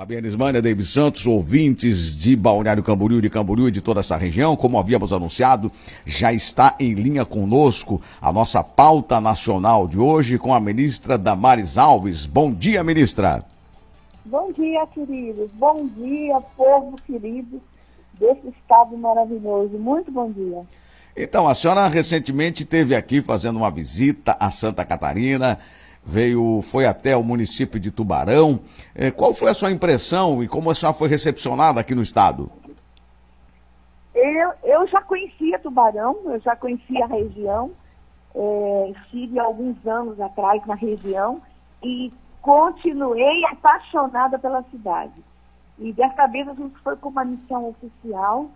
Fabiana Ismânia, David Santos, ouvintes de Balneário Camboriú, de Camboriú e de toda essa região, como havíamos anunciado, já está em linha conosco a nossa pauta nacional de hoje com a ministra Damares Alves. Bom dia, ministra. Bom dia, queridos. Bom dia, povo querido desse estado maravilhoso. Muito bom dia. Então, a senhora recentemente esteve aqui fazendo uma visita a Santa Catarina veio, foi até o município de Tubarão. É, qual foi a sua impressão e como a senhora foi recepcionada aqui no estado? Eu, eu já conhecia Tubarão, eu já conhecia a região, é, estive alguns anos atrás na região e continuei apaixonada pela cidade. E dessa vez a gente foi com uma missão oficial,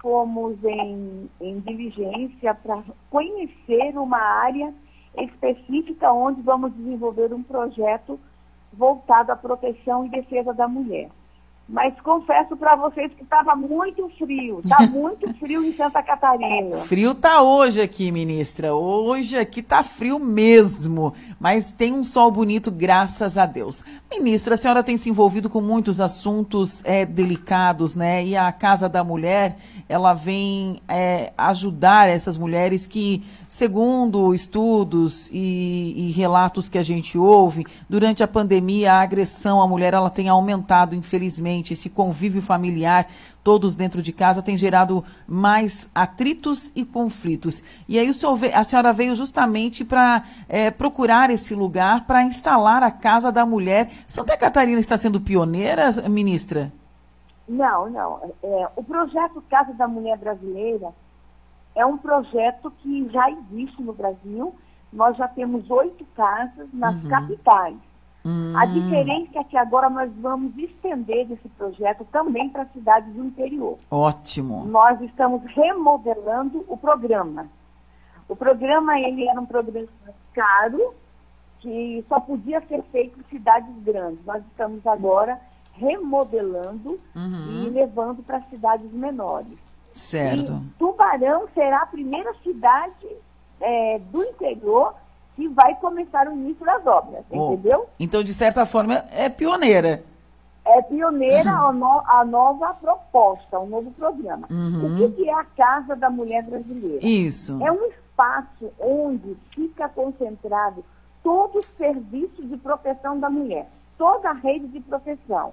fomos em, em diligência para conhecer uma área específica onde vamos desenvolver um projeto voltado à proteção e defesa da mulher. Mas confesso para vocês que estava muito frio, está muito frio em Santa Catarina. Frio tá hoje aqui, ministra. Hoje aqui tá frio mesmo, mas tem um sol bonito, graças a Deus. Ministra, a senhora tem se envolvido com muitos assuntos é, delicados, né? E a Casa da Mulher, ela vem é, ajudar essas mulheres que Segundo estudos e, e, relatos que a gente ouve, durante a pandemia a agressão à mulher ela tem aumentado, infelizmente. Esse convívio familiar, todos dentro de casa, tem gerado mais atritos e conflitos. E aí a senhora veio justamente para é, procurar esse lugar para instalar a Casa da Mulher. Santa Catarina está sendo pioneira, ministra? Não, não. É, o projeto Casa da Mulher Brasileira é um projeto que já existe no Brasil. Nós já temos oito casas nas uhum. capitais. Uhum. A diferença é que agora nós vamos estender esse projeto também para cidades do interior. Ótimo. Nós estamos remodelando o programa. O programa ele era um programa caro que só podia ser feito em cidades grandes. Nós estamos agora remodelando uhum. e levando para cidades menores. Certo. E Tubarão será a primeira cidade é, do interior que vai começar o início das obras, oh. entendeu? Então, de certa forma, é pioneira. É pioneira uhum. a, no, a, nova proposta, o novo programa. Uhum. O que, que é a Casa da Mulher Brasileira? Isso. É um espaço onde fica concentrado todo o serviço de proteção da mulher, toda a rede de proteção.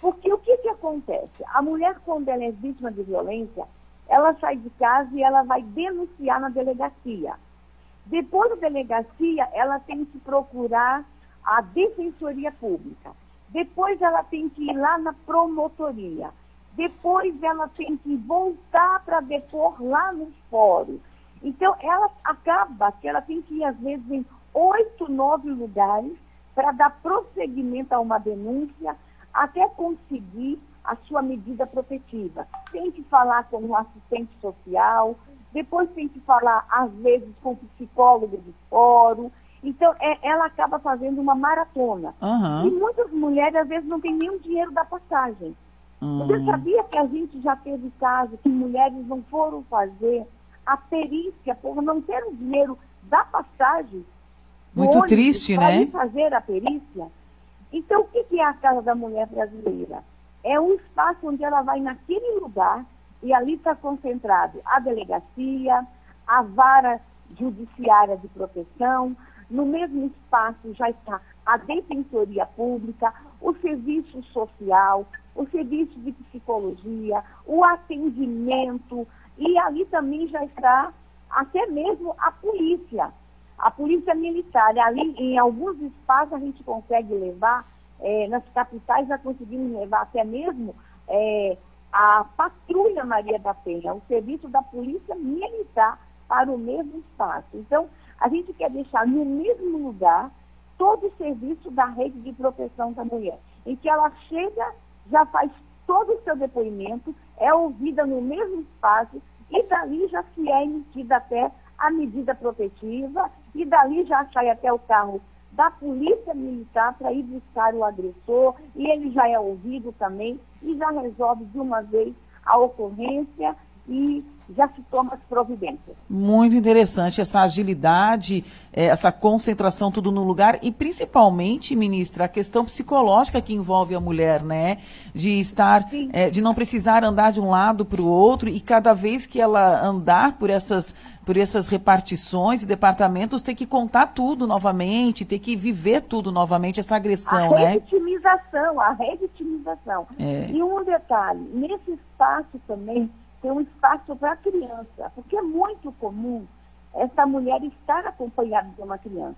Porque o que, que acontece? A mulher, quando ela é vítima de violência, ela sai de casa e ela vai denunciar na delegacia. Depois da delegacia, ela tem que procurar a defensoria pública. Depois ela tem que ir lá na promotoria. Depois ela tem que voltar para depor lá no fórum. Então, ela acaba que ela tem que ir, às vezes, em oito, nove lugares para dar prosseguimento a uma denúncia, até conseguir a sua medida protetiva. Tem que falar com o assistente social, depois tem que falar, às vezes, com o psicólogo de fórum. Então, é, ela acaba fazendo uma maratona. Uhum. E muitas mulheres, às vezes, não têm nem o dinheiro da passagem. Uhum. Você sabia que a gente já teve casos que mulheres não foram fazer a perícia por não ter o dinheiro da passagem? Muito triste, né? fazer a perícia. Então, o que é a Casa da Mulher Brasileira? é um espaço onde ela vai naquele lugar e ali está concentrado a delegacia, a vara judiciária de proteção, no mesmo espaço já está a defensoria pública, o serviço social, o serviço de psicologia, o atendimento, e ali também já está até mesmo a polícia, a polícia militar. Ali, em alguns espaços, a gente consegue levar é, nas capitais já conseguimos levar até mesmo é, a Patrulha Maria da Penha, o serviço da Polícia Militar para o mesmo espaço. Então, a gente quer deixar no mesmo lugar todo o serviço da rede de proteção da mulher, em que ela chega, já faz todo o seu depoimento, é ouvida no mesmo espaço e dali já se é emitida até a medida protetiva e dali já sai até o carro da polícia militar para ir buscar o agressor e ele já é ouvido também e já resolve de uma vez a ocorrência e já se toma as providências. Muito interessante essa agilidade, é, essa concentração tudo no lugar e principalmente, ministra, a questão psicológica que envolve a mulher, né? De estar, é, de não precisar andar de um lado para o outro e cada vez que ela andar por essas, por essas repartições e departamentos ter que contar tudo novamente, ter que viver tudo novamente, essa agressão, a né? A revitimização, a revitimização. É. E um detalhe, nesse espaço também ter um espaço para a criança, porque é muito comum essa mulher estar acompanhada de uma criança.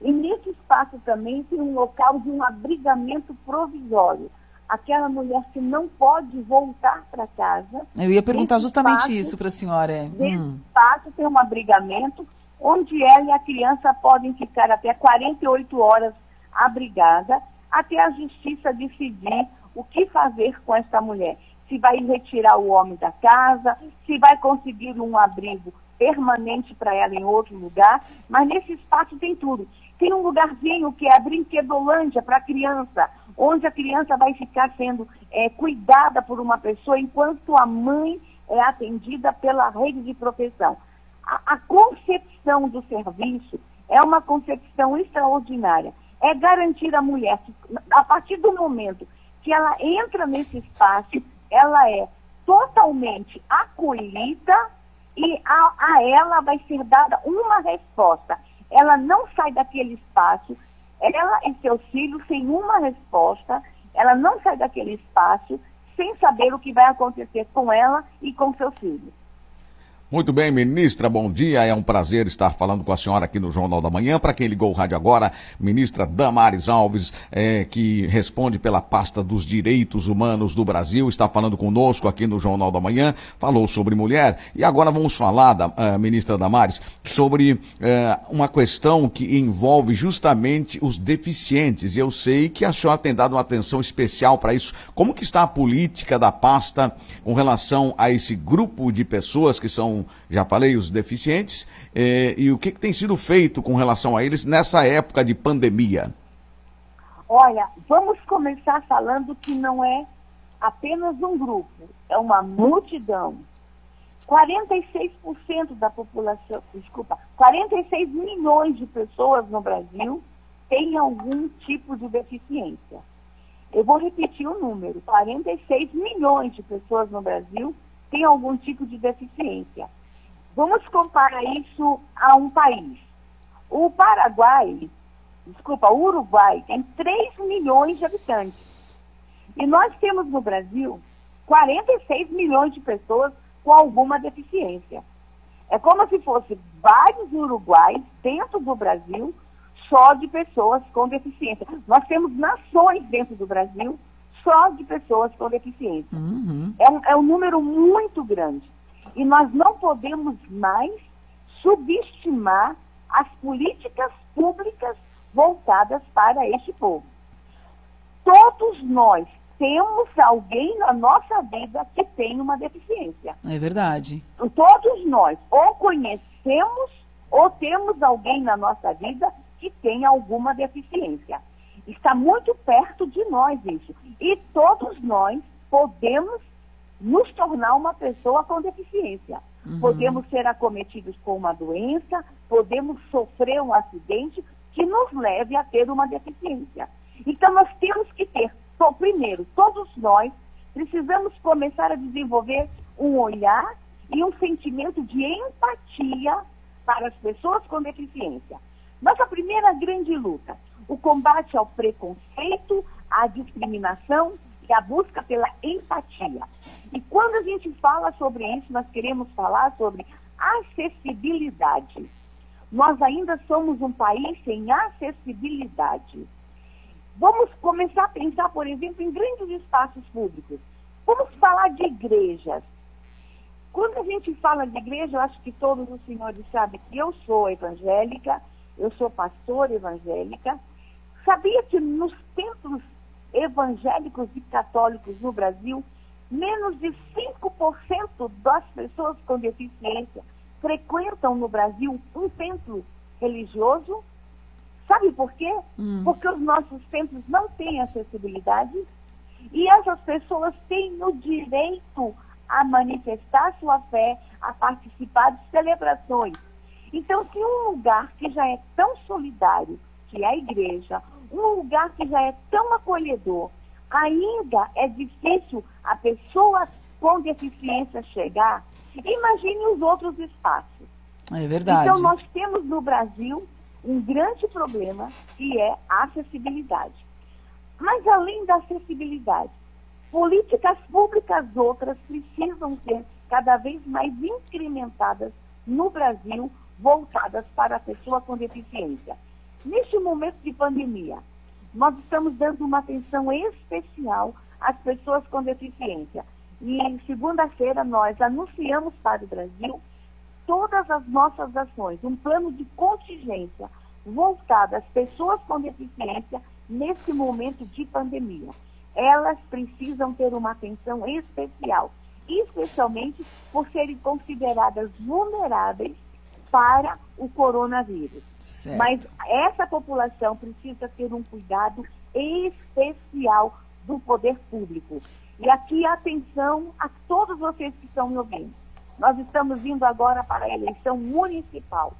E nesse espaço também tem um local de um abrigamento provisório. Aquela mulher que não pode voltar para casa. Eu ia perguntar justamente espaço, isso para a senhora. Nesse hum. espaço tem um abrigamento onde ela e a criança podem ficar até 48 horas abrigada até a justiça decidir o que fazer com essa mulher se vai retirar o homem da casa, se vai conseguir um abrigo permanente para ela em outro lugar, mas nesse espaço tem tudo. Tem um lugarzinho que é a brinquedolândia para a criança, onde a criança vai ficar sendo é, cuidada por uma pessoa enquanto a mãe é atendida pela rede de proteção. A, a concepção do serviço é uma concepção extraordinária. É garantir à mulher que, a partir do momento que ela entra nesse espaço, ela é totalmente acolhida e a, a ela vai ser dada uma resposta. Ela não sai daquele espaço, ela e seus filhos sem uma resposta, ela não sai daquele espaço sem saber o que vai acontecer com ela e com seus filhos. Muito bem, ministra, bom dia. É um prazer estar falando com a senhora aqui no Jornal da Manhã. Para quem ligou o rádio agora, ministra Damares Alves, é, que responde pela pasta dos direitos humanos do Brasil, está falando conosco aqui no Jornal da Manhã, falou sobre mulher. E agora vamos falar, da, uh, ministra Damares, sobre uh, uma questão que envolve justamente os deficientes. E eu sei que a senhora tem dado uma atenção especial para isso. Como que está a política da pasta com relação a esse grupo de pessoas que são já falei, os deficientes, eh, e o que, que tem sido feito com relação a eles nessa época de pandemia? Olha, vamos começar falando que não é apenas um grupo, é uma multidão. 46% da população, desculpa, 46 milhões de pessoas no Brasil têm algum tipo de deficiência. Eu vou repetir o número: 46 milhões de pessoas no Brasil tem algum tipo de deficiência. Vamos comparar isso a um país. O Paraguai, desculpa, o Uruguai tem 3 milhões de habitantes. E nós temos no Brasil 46 milhões de pessoas com alguma deficiência. É como se fosse vários uruguais dentro do Brasil só de pessoas com deficiência. Nós temos nações dentro do Brasil só de pessoas com deficiência. Uhum. É, um, é um número muito grande. E nós não podemos mais subestimar as políticas públicas voltadas para este povo. Todos nós temos alguém na nossa vida que tem uma deficiência. É verdade. Todos nós ou conhecemos ou temos alguém na nossa vida que tem alguma deficiência. Está muito perto de nós isso. E todos nós podemos nos tornar uma pessoa com deficiência. Uhum. Podemos ser acometidos com uma doença, podemos sofrer um acidente que nos leve a ter uma deficiência. Então, nós temos que ter, so, primeiro, todos nós precisamos começar a desenvolver um olhar e um sentimento de empatia para as pessoas com deficiência. Nossa primeira grande luta o combate ao preconceito, à discriminação e a busca pela empatia. E quando a gente fala sobre isso, nós queremos falar sobre acessibilidade. Nós ainda somos um país sem acessibilidade. Vamos começar a pensar, por exemplo, em grandes espaços públicos. Vamos falar de igrejas. Quando a gente fala de igreja, eu acho que todos os senhores sabem que eu sou evangélica, eu sou pastora evangélica, Sabia que nos templos evangélicos e católicos no Brasil, menos de 5% das pessoas com deficiência frequentam no Brasil um templo religioso? Sabe por quê? Hum. Porque os nossos templos não têm acessibilidade e essas pessoas têm o direito a manifestar sua fé, a participar de celebrações. Então, se um lugar que já é tão solidário, que é a igreja, um lugar que já é tão acolhedor, ainda é difícil a pessoa com deficiência chegar, imagine os outros espaços. É verdade. Então, nós temos no Brasil um grande problema que é a acessibilidade. Mas, além da acessibilidade, políticas públicas outras precisam ser cada vez mais incrementadas no Brasil, voltadas para a pessoa com deficiência. Neste momento de pandemia, nós estamos dando uma atenção especial às pessoas com deficiência. E em segunda-feira nós anunciamos para o Brasil todas as nossas ações, um plano de contingência voltado às pessoas com deficiência nesse momento de pandemia. Elas precisam ter uma atenção especial, especialmente por serem consideradas vulneráveis para o coronavírus. Certo. Mas essa população precisa ter um cuidado especial do poder público. E aqui atenção a todos vocês que estão me ouvindo. Nós estamos indo agora para a eleição municipal.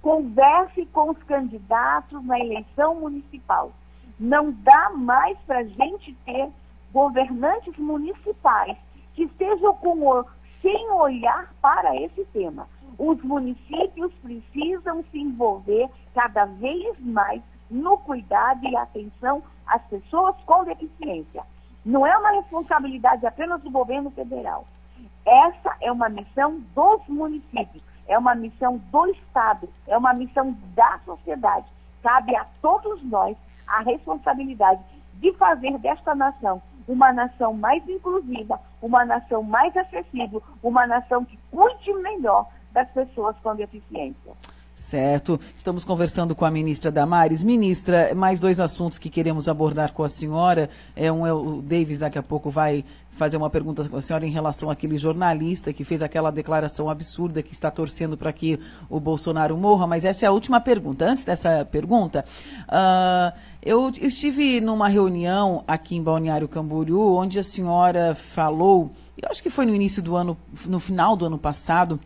Converse com os candidatos na eleição municipal. Não dá mais para a gente ter governantes municipais que estejam com, sem olhar para esse tema. Os municípios precisam se envolver cada vez mais no cuidado e atenção às pessoas com deficiência. Não é uma responsabilidade apenas do governo federal. Essa é uma missão dos municípios, é uma missão do Estado, é uma missão da sociedade. Cabe a todos nós a responsabilidade de fazer desta nação uma nação mais inclusiva, uma nação mais acessível, uma nação que cuide melhor das pessoas com deficiência. Certo. Estamos conversando com a ministra Damares. Ministra, mais dois assuntos que queremos abordar com a senhora. É, um é o Davis daqui a pouco vai fazer uma pergunta com a senhora em relação àquele jornalista que fez aquela declaração absurda que está torcendo para que o Bolsonaro morra, mas essa é a última pergunta. Antes dessa pergunta, uh, eu estive numa reunião aqui em Balneário Camboriú, onde a senhora falou, eu acho que foi no início do ano, no final do ano passado,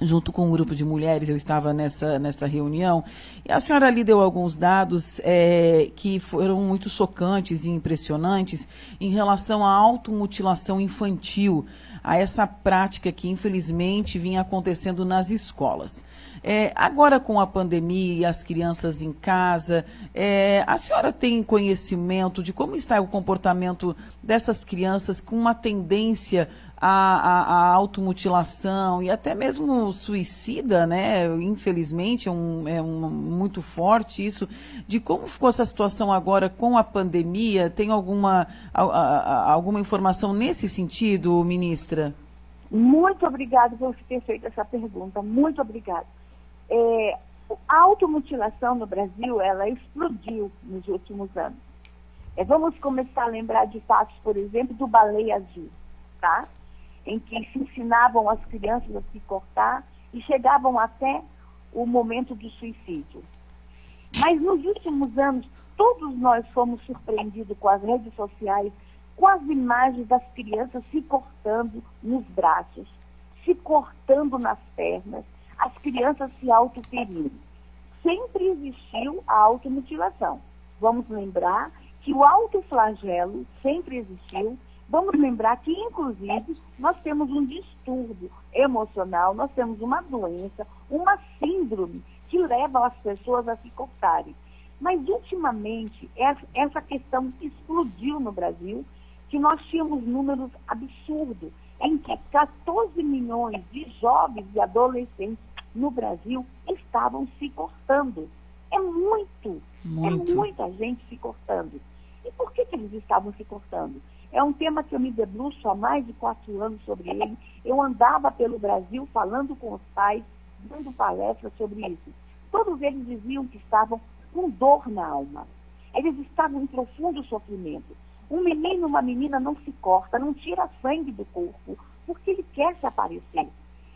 junto com um grupo de mulheres, eu estava nessa, nessa reunião, e a senhora ali deu alguns dados é, que foram muito chocantes e impressionantes em relação à automutilação infantil, a essa prática que infelizmente vinha acontecendo nas escolas. É, agora com a pandemia e as crianças em casa, é, a senhora tem conhecimento de como está o comportamento dessas crianças com uma tendência a, a, a automutilação e até mesmo suicida, né? Infelizmente, é, um, é um, muito forte isso. De como ficou essa situação agora com a pandemia? Tem alguma, a, a, alguma informação nesse sentido, ministra? Muito obrigada por ter feito essa pergunta. Muito obrigada. É, a automutilação no Brasil, ela explodiu nos últimos anos. É, vamos começar a lembrar de fatos, por exemplo, do baleia azul, tá? Em que se ensinavam as crianças a se cortar e chegavam até o momento do suicídio. Mas nos últimos anos, todos nós fomos surpreendidos com as redes sociais, com as imagens das crianças se cortando nos braços, se cortando nas pernas, as crianças se autoferindo. Sempre existiu a automutilação. Vamos lembrar que o autoflagelo sempre existiu Vamos lembrar que, inclusive, nós temos um distúrbio emocional, nós temos uma doença, uma síndrome que leva as pessoas a se cortarem. Mas, ultimamente, essa questão explodiu no Brasil, que nós tínhamos números absurdos, em que 14 milhões de jovens e adolescentes no Brasil estavam se cortando. É muito, é muito. é muita gente se cortando. E por que, que eles estavam se cortando? É um tema que eu me debruço há mais de quatro anos sobre ele. Eu andava pelo Brasil falando com os pais, dando palestras sobre isso. Todos eles diziam que estavam com dor na alma. Eles estavam em profundo sofrimento. Um menino, uma menina não se corta, não tira sangue do corpo, porque ele quer se aparecer.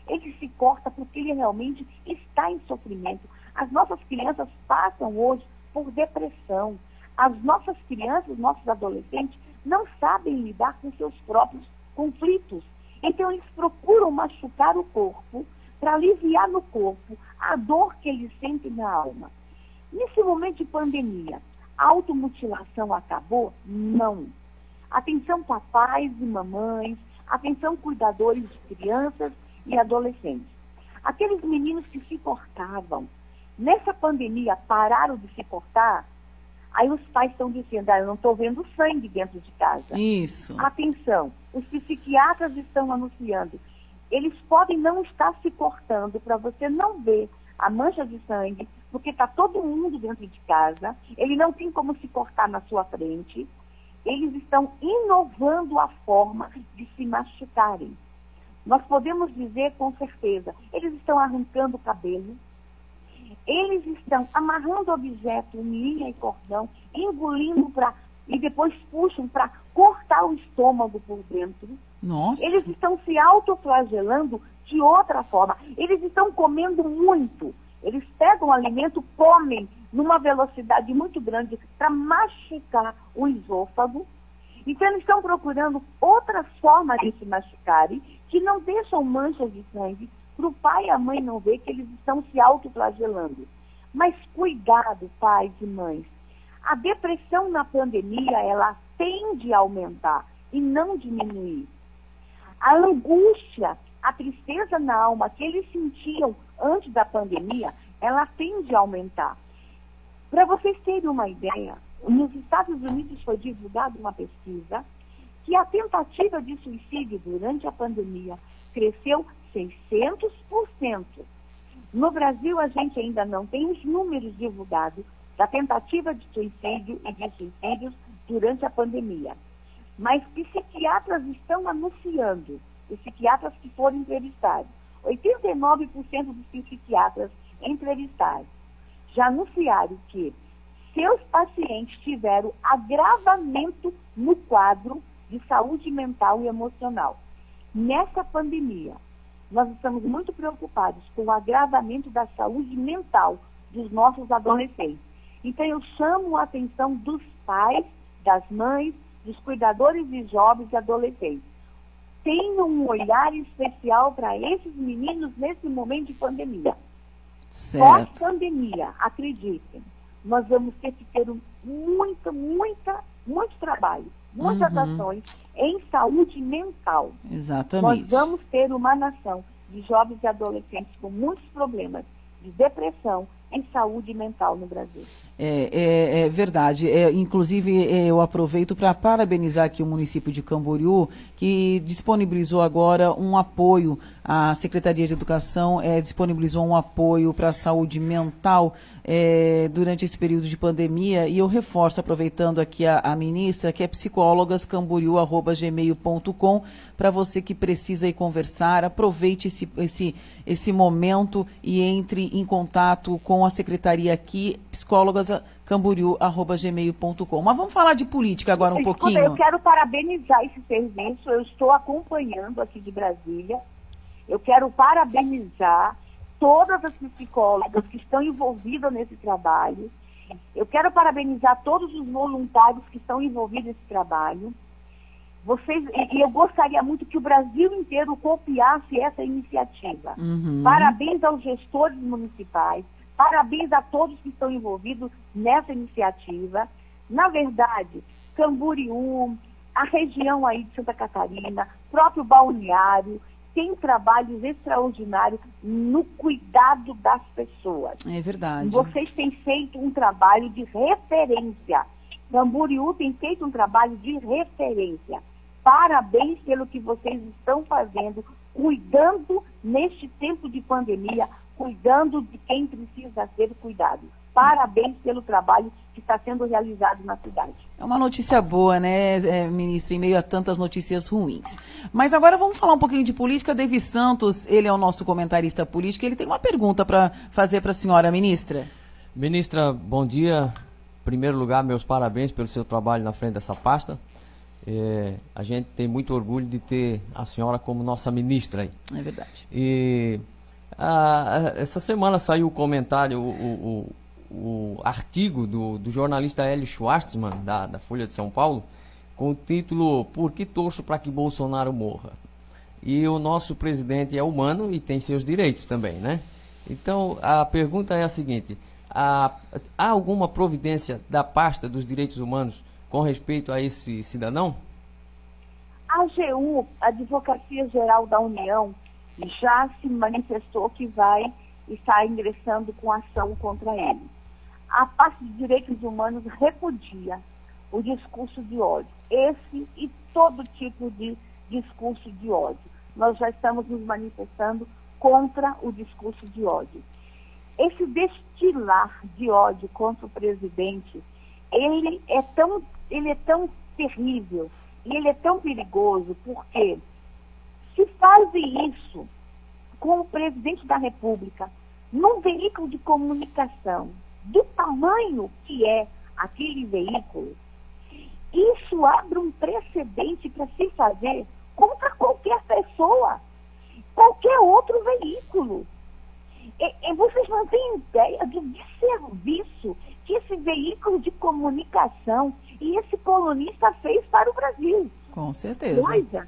Ele se corta porque ele realmente está em sofrimento. As nossas crianças passam hoje por depressão. As nossas crianças, nossos adolescentes, não sabem lidar com seus próprios conflitos. Então eles procuram machucar o corpo para aliviar no corpo a dor que eles sentem na alma. Nesse momento de pandemia, a automutilação acabou? Não. Atenção papais e mamães, atenção cuidadores de crianças e adolescentes. Aqueles meninos que se cortavam, nessa pandemia pararam de se cortar, aí os pais estão dizendo, ah, eu não estou vendo sangue dentro de casa. Isso. Atenção, os psiquiatras estão anunciando, eles podem não estar se cortando para você não ver a mancha de sangue, porque está todo mundo dentro de casa, ele não tem como se cortar na sua frente, eles estão inovando a forma de se machucarem. Nós podemos dizer com certeza, eles estão arrancando o cabelo, eles estão amarrando objeto em linha e cordão, engolindo para e depois puxam para cortar o estômago por dentro. Nossa. Eles estão se autoflagelando de outra forma. Eles estão comendo muito. Eles pegam o alimento, comem numa velocidade muito grande para machucar o esôfago. Então, eles estão procurando outras formas de se machucarem que não deixam manchas de sangue para o pai e a mãe não ver que eles estão se autoflagelando. Mas cuidado, pais e mães. A depressão na pandemia, ela tende a aumentar e não diminuir. A angústia, a tristeza na alma que eles sentiam antes da pandemia, ela tende a aumentar. Para vocês terem uma ideia, nos Estados Unidos foi divulgada uma pesquisa que a tentativa de suicídio durante a pandemia cresceu 600%. No Brasil, a gente ainda não tem os números divulgados da tentativa de suicídio e de suicídios durante a pandemia. Mas psiquiatras estão anunciando, os psiquiatras que foram entrevistados, 89% dos psiquiatras entrevistados já anunciaram que seus pacientes tiveram agravamento no quadro de saúde mental e emocional. Nessa pandemia, nós estamos muito preocupados com o agravamento da saúde mental dos nossos adolescentes. Então, eu chamo a atenção dos pais, das mães, dos cuidadores de jovens e adolescentes. Tenham um olhar especial para esses meninos nesse momento de pandemia. Pós-pandemia, acreditem, nós vamos ter que ter muita, muita, muito trabalho, muitas uhum. ações em saúde mental. Exatamente. Nós vamos ter uma nação de jovens e adolescentes com muitos problemas de depressão, em saúde mental no Brasil. É, é, é verdade. É, inclusive, é, eu aproveito para parabenizar aqui o município de Camboriú, que disponibilizou agora um apoio. A Secretaria de Educação é, disponibilizou um apoio para a saúde mental é, durante esse período de pandemia. E eu reforço, aproveitando aqui a, a ministra, que é psicólogascamboriú.gmail.com, para você que precisa ir conversar, aproveite esse, esse, esse momento e entre em contato com a secretaria aqui, psicólogascamboriú.gmail.com. Mas vamos falar de política agora um pouquinho. Eu quero parabenizar esse serviço, eu estou acompanhando aqui de Brasília. Eu quero parabenizar todas as psicólogas que estão envolvidas nesse trabalho. Eu quero parabenizar todos os voluntários que estão envolvidos nesse trabalho. Vocês, e eu gostaria muito que o Brasil inteiro copiasse essa iniciativa. Uhum. Parabéns aos gestores municipais, parabéns a todos que estão envolvidos nessa iniciativa. Na verdade, Camboriú, a região aí de Santa Catarina, próprio balneário, tem trabalhos extraordinários no cuidado das pessoas. É verdade. Vocês têm feito um trabalho de referência. Camboriú tem feito um trabalho de referência. Parabéns pelo que vocês estão fazendo, cuidando neste tempo de pandemia, cuidando de quem precisa ser cuidado. Parabéns pelo trabalho que está sendo realizado na cidade. É uma notícia boa, né, é, ministro, em meio a tantas notícias ruins. Mas agora vamos falar um pouquinho de política. David Santos, ele é o nosso comentarista político, ele tem uma pergunta para fazer para a senhora, ministra. Ministra, bom dia. Em primeiro lugar, meus parabéns pelo seu trabalho na frente dessa pasta. É, a gente tem muito orgulho de ter a senhora como nossa ministra aí. É verdade. E a, essa semana saiu o comentário, o, o, o, artigo do, do, jornalista Hélio Schwartzman, da, da Folha de São Paulo, com o título Por que torço para que Bolsonaro morra? E o nosso presidente é humano e tem seus direitos também, né? Então, a pergunta é a seguinte: há, há alguma providência da pasta dos direitos humanos com respeito a esse cidadão? A AGU, Advocacia Geral da União, já se manifestou que vai estar ingressando com ação contra ele. A parte de direitos humanos repudia o discurso de ódio, esse e todo tipo de discurso de ódio nós já estamos nos manifestando contra o discurso de ódio. Esse destilar de ódio contra o presidente, ele é tão, ele é tão terrível e ele é tão perigoso porque se fazem isso com o presidente da República num veículo de comunicação do tamanho que é aquele veículo, isso abre um precedente para se fazer contra qualquer pessoa, qualquer outro veículo. E, e vocês não têm ideia do desserviço que esse veículo de comunicação e esse colunista fez para o Brasil. Com certeza. Coisa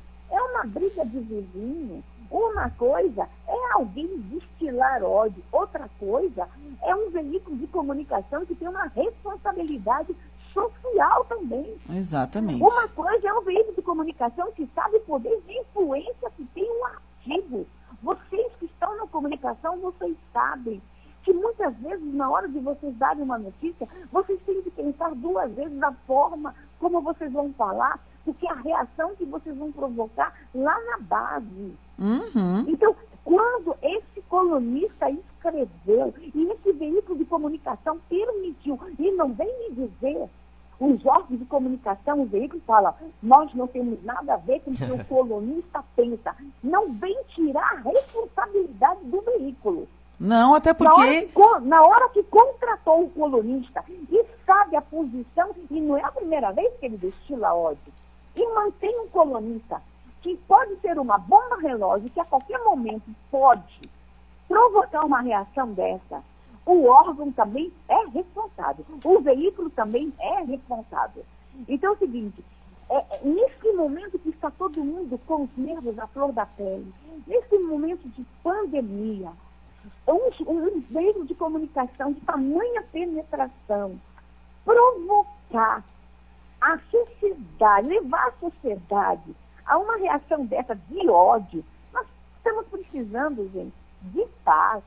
uma briga de vizinho, uma coisa é alguém destilar ódio, outra coisa é um veículo de comunicação que tem uma responsabilidade social também. Exatamente. Uma coisa é um veículo de comunicação que sabe o poder de influência que tem um artigo. Vocês que estão na comunicação, vocês sabem que muitas vezes, na hora de vocês darem uma notícia, vocês têm que pensar duas vezes na forma como vocês vão falar, porque a reação que vocês vão provocar lá na base. Uhum. Então, quando esse colunista escreveu e esse veículo de comunicação permitiu, e não vem me dizer os órgãos de comunicação, os veículos falam, nós não temos nada a ver com o que o colunista pensa. Não vem tirar a responsabilidade do veículo. Não, até porque. Na hora, que, na hora que contratou o colunista e sabe a posição, e não é a primeira vez que ele destila ódio, e mantém um colunista que pode ser uma bomba relógio, que a qualquer momento pode provocar uma reação dessa, o órgão também é responsável, o veículo também é responsável. Então é o seguinte, é, é, nesse momento que está todo mundo com os nervos à flor da pele, nesse momento de pandemia, um, um veículo de comunicação de tamanha penetração, provocar a sociedade, levar a sociedade a uma reação dessa de ódio, nós estamos precisando, gente, de paz,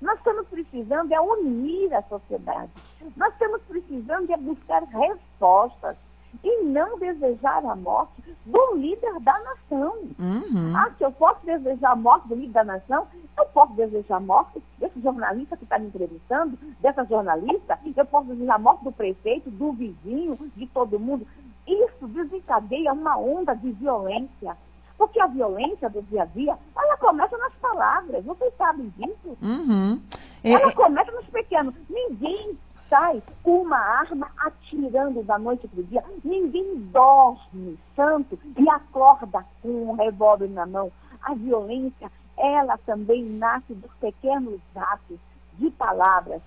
nós estamos precisando é unir a sociedade. Nós estamos precisando é buscar respostas e não desejar a morte do líder da nação. Uhum. Ah, se eu posso desejar a morte do líder da nação, eu posso desejar a morte desse jornalista que está me entrevistando, dessa jornalista, eu posso desejar a morte do prefeito, do vizinho, de todo mundo. Isso desencadeia uma onda de violência. Porque a violência do dia a dia, ela começa nas palavras, vocês sabem disso? Uhum. É, ela é, começa nos pequenos. Ninguém sai com uma arma atirando da noite para o dia. Ninguém dorme santo e acorda com um revólver na mão. A violência, ela também nasce dos pequenos atos de palavras.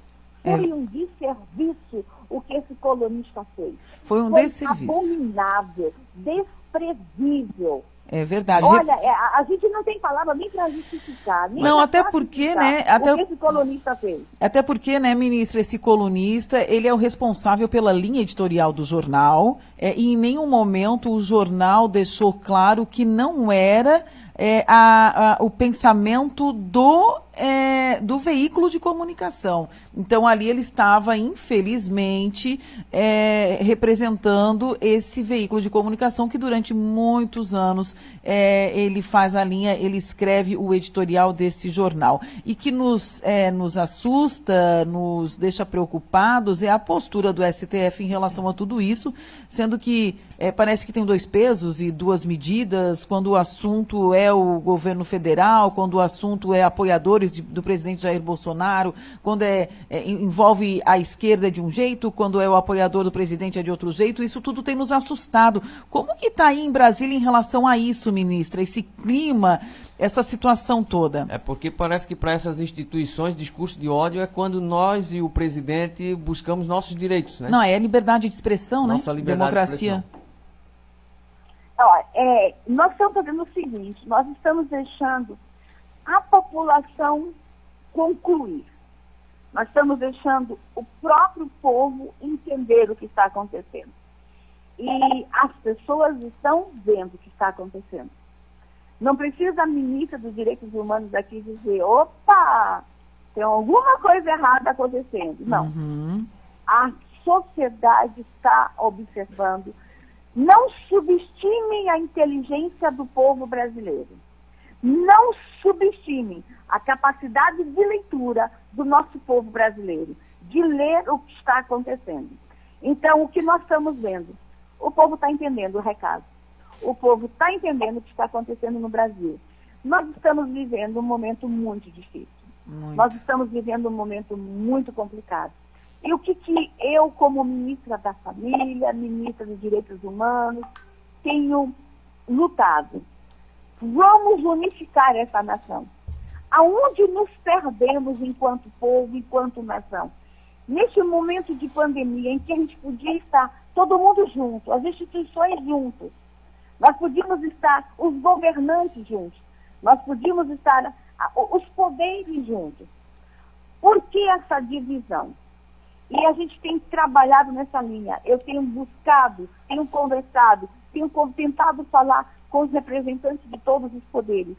É. Foi um desserviço o que esse colunista fez. foi um Foi desserviço. abominável, desprezível. É verdade. Olha, é, a, gente não tem palavra nem para justificar. Nem Não, até porque, né, até- O que esse colunista fez. Até porque, né, ministra, esse colunista, ele é o responsável pela linha editorial do jornal, é, e em nenhum momento o jornal deixou claro que não era é, a- a- o pensamento do, é, do veículo de comunicação. Então, ali ele estava, infelizmente, é, representando esse veículo de comunicação que durante muitos anos é, ele faz a linha, ele escreve o editorial desse jornal. E que nos, é, nos assusta, nos deixa preocupados é a postura do STF em relação a tudo isso, sendo que é, parece que tem dois pesos e duas medidas quando o assunto é o governo federal, quando o assunto é apoiadores de- do presidente Jair Bolsonaro, quando é, é, envolve a esquerda de um jeito, quando é o apoiador do presidente é de outro jeito, isso tudo tem nos assustado. Como que está aí em Brasília em relação a isso, ministra? Esse clima, essa situação toda? É porque parece que para essas instituições, discurso de ódio é quando nós e o presidente buscamos nossos direitos, né? Não, é liberdade de expressão, Nossa né? liberdade de Democracia. expressão. Ó, é, nós estamos fazendo o seguinte, nós estamos deixando a população concluir. Nós estamos deixando o próprio povo entender o que está acontecendo. E as pessoas estão vendo o que está acontecendo. Não precisa a ministra dos Direitos Humanos aqui dizer, opa, tem alguma coisa errada acontecendo. Não. Uhum. A sociedade está observando. Não subestimem a inteligência do povo brasileiro. Não subestimem a capacidade de leitura do nosso povo brasileiro, de ler o que está acontecendo. Então, o que nós estamos vendo? O povo está entendendo o recado. O povo está entendendo o que está acontecendo no Brasil. Nós estamos vivendo um momento muito difícil. Muito. Nós estamos vivendo um momento muito complicado. E o que, que eu, como ministra da Família, ministra dos Direitos Humanos, tenho lutado? Vamos unificar essa nação. Aonde nos perdemos enquanto povo, enquanto nação? Neste momento de pandemia, em que a gente podia estar todo mundo junto, as instituições juntas, nós podíamos estar os governantes juntos, nós podíamos estar os poderes juntos. Por que essa divisão? E a gente tem trabalhado nessa linha. Eu tenho buscado, tenho conversado, tenho tentado falar com os representantes de todos os poderes.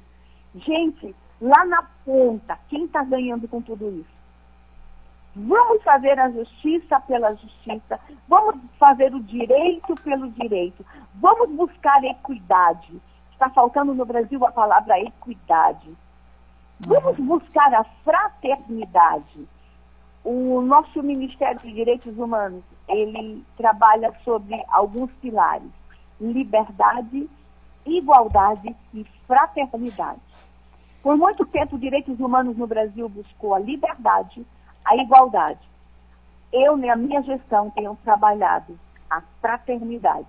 Gente, lá na ponta, quem está ganhando com tudo isso? Vamos fazer a justiça pela justiça, vamos fazer o direito pelo direito, vamos buscar equidade. Está faltando no Brasil a palavra equidade. Vamos buscar a fraternidade. O nosso Ministério de Direitos Humanos, ele trabalha sobre alguns pilares: liberdade, igualdade e fraternidade. Por muito tempo, direitos humanos no Brasil buscou a liberdade, a igualdade. Eu, na minha gestão, tenho trabalhado a fraternidade.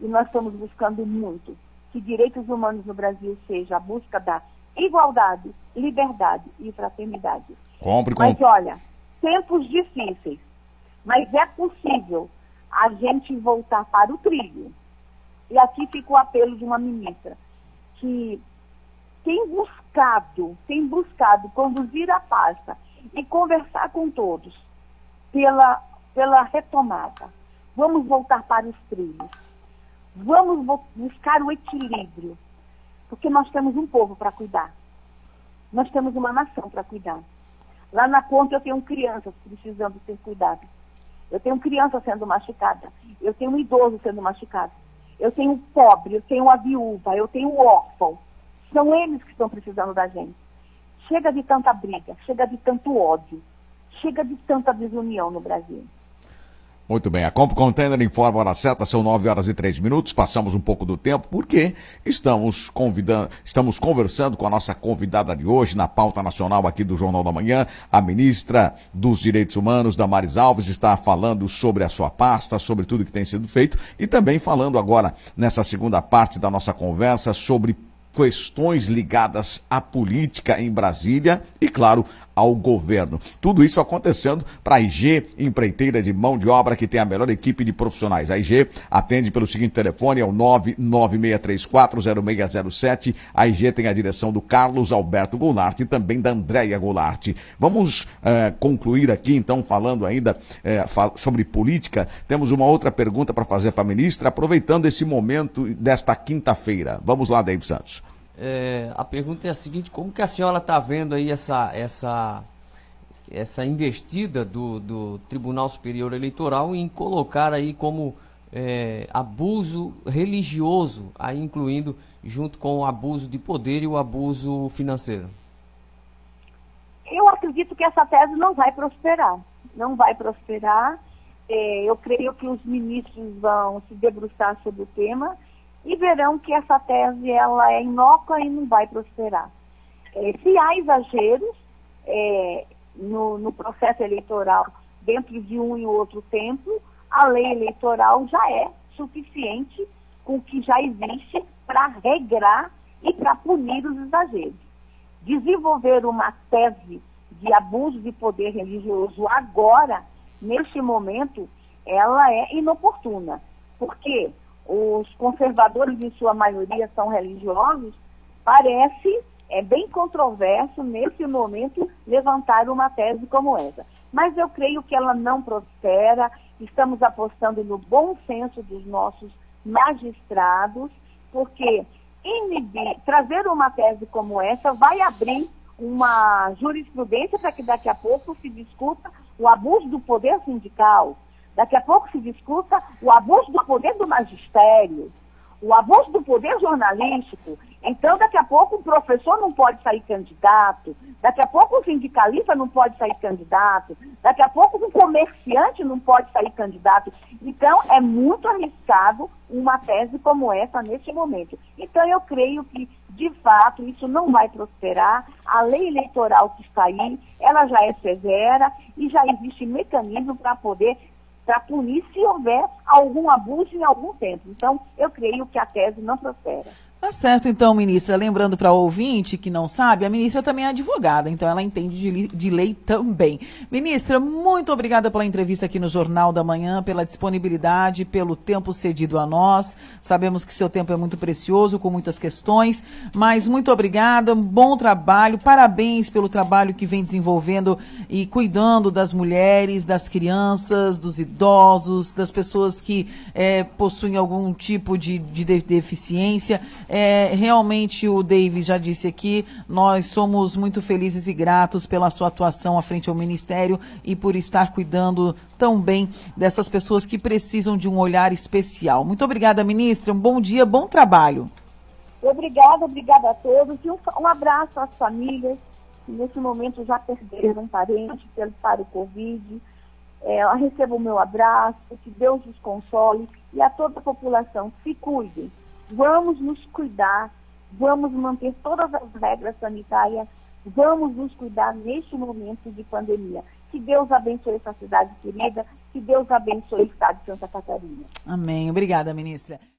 E nós estamos buscando muito que direitos humanos no Brasil seja a busca da igualdade, liberdade e fraternidade. Compre, compre. Mas olha, tempos difíceis, mas é possível a gente voltar para o trilho. E aqui fica o apelo de uma ministra que tem buscado, tem buscado conduzir a pasta e conversar com todos pela, pela retomada. Vamos voltar para os trilhos. Vamos buscar o equilíbrio porque nós temos um povo para cuidar. Nós temos uma nação para cuidar. Lá na ponta eu tenho crianças precisando ser cuidadas. Eu tenho criança sendo machucada. Eu tenho um idoso sendo machucado. Eu tenho um pobre, eu tenho uma viúva, eu tenho um órfão. São eles que estão precisando da gente. Chega de tanta briga, chega de tanto ódio, chega de tanta desunião no Brasil. Muito bem, a Comp Container informa a hora certa, são 9 horas e 3 minutos, passamos um pouco do tempo, porque estamos convidando, estamos conversando com a nossa convidada de hoje, na pauta nacional aqui do Jornal da Manhã, a ministra dos Direitos Humanos, Damares Alves, está falando sobre a sua pasta, sobre tudo que tem sido feito, e também falando agora, nessa segunda parte da nossa conversa, sobre questões ligadas à política em Brasília e, claro, ao governo. Tudo isso acontecendo para a IG, empreiteira de mão de obra que tem a melhor equipe de profissionais. A IG atende pelo seguinte telefone, é o 996340607. A IG tem a direção do Carlos Alberto Goulart e também da Andréia Goulart. Vamos eh, concluir aqui, então, falando ainda eh, sobre política. Temos uma outra pergunta para fazer para a ministra, aproveitando esse momento desta quinta-feira. Vamos lá, David Santos. É, a pergunta é a seguinte, como que a senhora está vendo aí essa, essa, essa investida do, do Tribunal Superior Eleitoral em colocar aí como é, abuso religioso, aí incluindo junto com o abuso de poder e o abuso financeiro? Eu acredito que essa tese não vai prosperar. Não vai prosperar. É, eu creio que os ministros vão se debruçar sobre o tema e verão que essa tese ela é inócua e não vai prosperar. É, se há exageros é, no, no, processo eleitoral dentro de um e outro tempo, a lei eleitoral já é suficiente com o que já existe para regrar e para punir os exageros. Desenvolver uma tese de abuso de poder religioso agora, neste momento, ela é inoportuna. Porque os conservadores, em sua maioria, são religiosos, parece é bem controverso nesse momento levantar uma tese como essa. Mas eu creio que ela não prospera, estamos apostando no bom senso dos nossos magistrados, porque inibir, trazer uma tese como essa vai abrir uma jurisprudência para que daqui a pouco se discuta o abuso do poder sindical, daqui a pouco se discuta o abuso do poder do magistério, o abuso do poder jornalístico. Então, daqui a pouco o professor não pode sair candidato, daqui a pouco o sindicalista não pode sair candidato, daqui a pouco o comerciante não pode sair candidato. Então, é muito arriscado uma tese como essa neste momento. Então, eu creio que, de fato, isso não vai prosperar. A lei eleitoral que está aí, ela já é severa e já existe mecanismo para poder para punir se houver algum abuso em algum tempo. Então, eu creio que a tese não prospera. Tá certo, então, ministra. Lembrando para o ouvinte que não sabe, a ministra também é advogada, então ela entende de, de, lei também. Ministra, muito obrigada pela entrevista aqui no Jornal da Manhã, pela disponibilidade, pelo tempo cedido a nós. Sabemos que seu tempo é muito precioso, com muitas questões, mas muito obrigada, bom trabalho, parabéns pelo trabalho que vem desenvolvendo e cuidando das mulheres, das crianças, dos idosos, das pessoas que é, possuem algum tipo de, de deficiência. É, realmente, o David já disse aqui, nós somos muito felizes e gratos pela sua atuação à frente ao Ministério e por estar cuidando tão bem dessas pessoas que precisam de um olhar especial. Muito obrigada, ministra. Um bom dia, bom trabalho. Obrigada, obrigada a todos. E um, um abraço às famílias que nesse momento já perderam um parente para o Covid. É, eu recebo o meu abraço, que Deus os console e a toda a população. Se cuidem vamos nos cuidar, vamos manter todas as regras sanitárias, vamos nos cuidar neste momento de pandemia. Que Deus abençoe essa cidade querida, que Deus abençoe o estado de Santa Catarina. Amém. Obrigada, ministra.